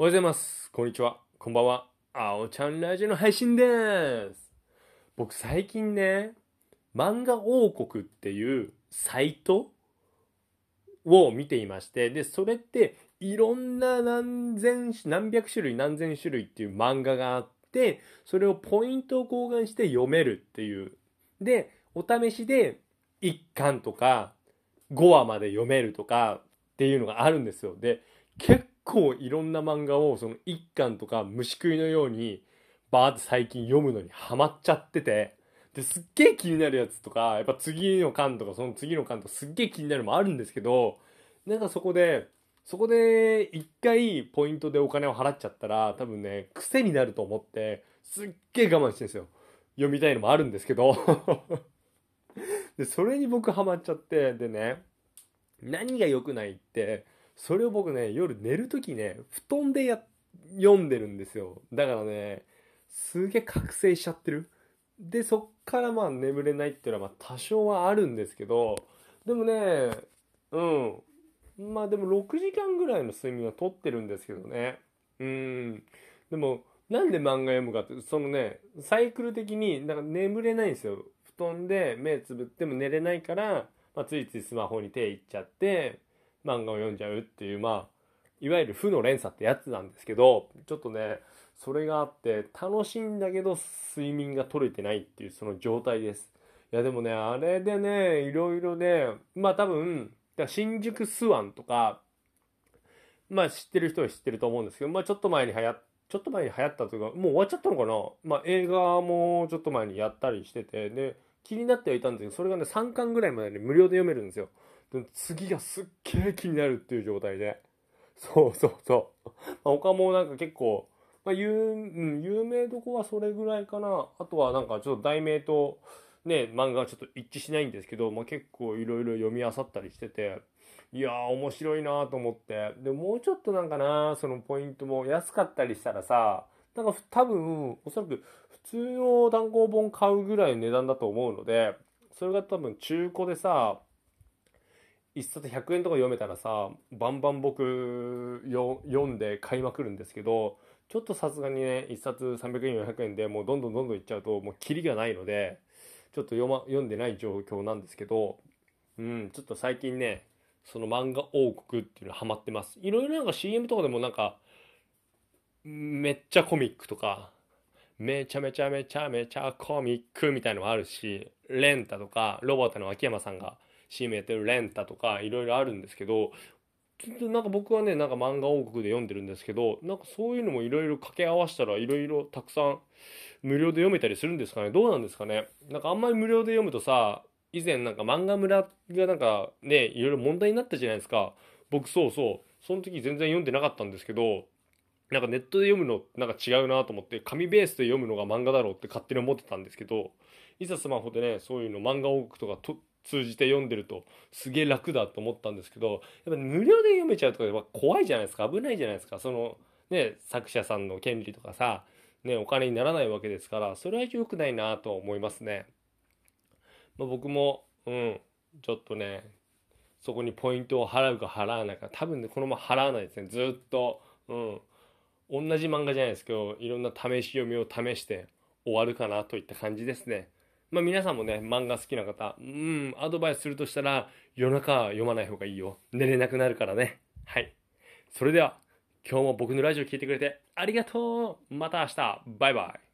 おはようございます。こんにちは。こんばんは。あおちゃんラジオの配信です。僕最近ね、漫画王国っていうサイトを見ていまして、で、それっていろんな何千、何百種類何千種類っていう漫画があって、それをポイントを交換して読めるっていう。で、お試しで1巻とか5話まで読めるとかっていうのがあるんですよ。で、結構いろんな漫画をその1巻とか虫食いのようにバーって最近読むのにハマっちゃってて、ですっげえ気になるやつとか、やっぱ次の巻とかその次の巻とかすっげえ気になるのもあるんですけど、なんかそこで、そこで一回ポイントでお金を払っちゃったら多分ね、癖になると思って、すっげえ我慢してるんですよ。読みたいのもあるんですけど。で、それに僕ハマっちゃって、でね、何が良くないって、それを僕ね、夜寝るときね、布団でや、読んでるんですよ。だからね、すげえ覚醒しちゃってる。で、そっからまあ眠れないっていうのはまあ多少はあるんですけど、でもね、うん。まあでも6時間ぐらいの睡眠はとってるんですけどね。うん。でも、なんで漫画読むかって、そのね、サイクル的に、なんか眠れないんですよ。布団で目つぶっても寝れないから、まあ、ついついスマホに手いっちゃって、漫画を読んじゃうっていう、まあ、いわゆる負の連鎖ってやつなんですけど、ちょっとね、それがあって、楽しいんだけど睡眠が取れてないっていうその状態です。いやでもね、あれでね、いろいろね、まあ多分、新宿スワンとか、まあ知ってる人は知ってると思うんですけど、まあちょっと前に流行っちょっと前に流行ったというか、もう終わっちゃったのかな？まあ映画もちょっと前にやったりしてて、で、気になってはいたんですけど、それがね、3巻ぐらいまでに無料で読めるんですよ。でも次がすっげえ気になるっていう状態で。そうそうそう。まあ、他もなんか結構、まあ、有、うん、有名どこはそれぐらいかな。あとはなんかちょっと題名と、ね、漫画がちょっと一致しないんですけど、まあ、結構いろいろ読み漁ったりしてて、いやー面白いなと思って。で、もうちょっとなんかな、そのポイントも安かったりしたらさ、なんか多分、おそらく普通の単行本買うぐらいの値段だと思うので、それが多分中古でさ、一冊100円とか読めたらさ、バンバン僕読んで買いまくるんですけど、ちょっとさすがにね、一冊300円、400円でもうどんどんどんどんいっちゃうと、もうキリがないので、ちょっと読,、ま、読んでない状況なんですけど、うん、ちょっと最近ね、その漫画王国っていうのハマってます。いろいろなんか CM とかでもなんか、めっちゃコミックとか、めちゃめちゃめちゃめちゃコミックみたいのもあるし、レンタとか、ロボットの秋山さんが CM やってるレンタとか、いろいろあるんですけど、なんか僕はね、なんか漫画王国で読んでるんですけど、なんかそういうのもいろいろ掛け合わせたらいろいろたくさん無料で読めたりするんですかねどうなんですかねなんかあんまり無料で読むとさ、以前なんか漫画村がなんかね、いろいろ問題になったじゃないですか。僕そうそう。その時全然読んでなかったんですけど、なんかネットで読むのなんか違うなと思って、紙ベースで読むのが漫画だろうって勝手に思ってたんですけど、いざスマホでね、そういうの漫画王国とかと通じて読んでるとすげえ楽だと思ったんですけど、やっぱ無料で読めちゃうとかやっぱ怖いじゃないですか。危ないじゃないですか。そのね、作者さんの権利とかさ、ね、お金にならないわけですから、それは良くないなと思いますね。まあ、僕も、うん、ちょっとね、そこにポイントを払うか払わないか、多分ね、このまま払わないですね。ずっと、うん。同じ漫画じゃないですけど、いろんな試し読みを試して終わるかなといった感じですね。まあ皆さんもね、漫画好きな方、うん、アドバイスするとしたら、夜中は読まない方がいいよ。寝れなくなるからね。はい。それでは、今日も僕のラジオ聞いてくれてありがとうまた明日バイバイ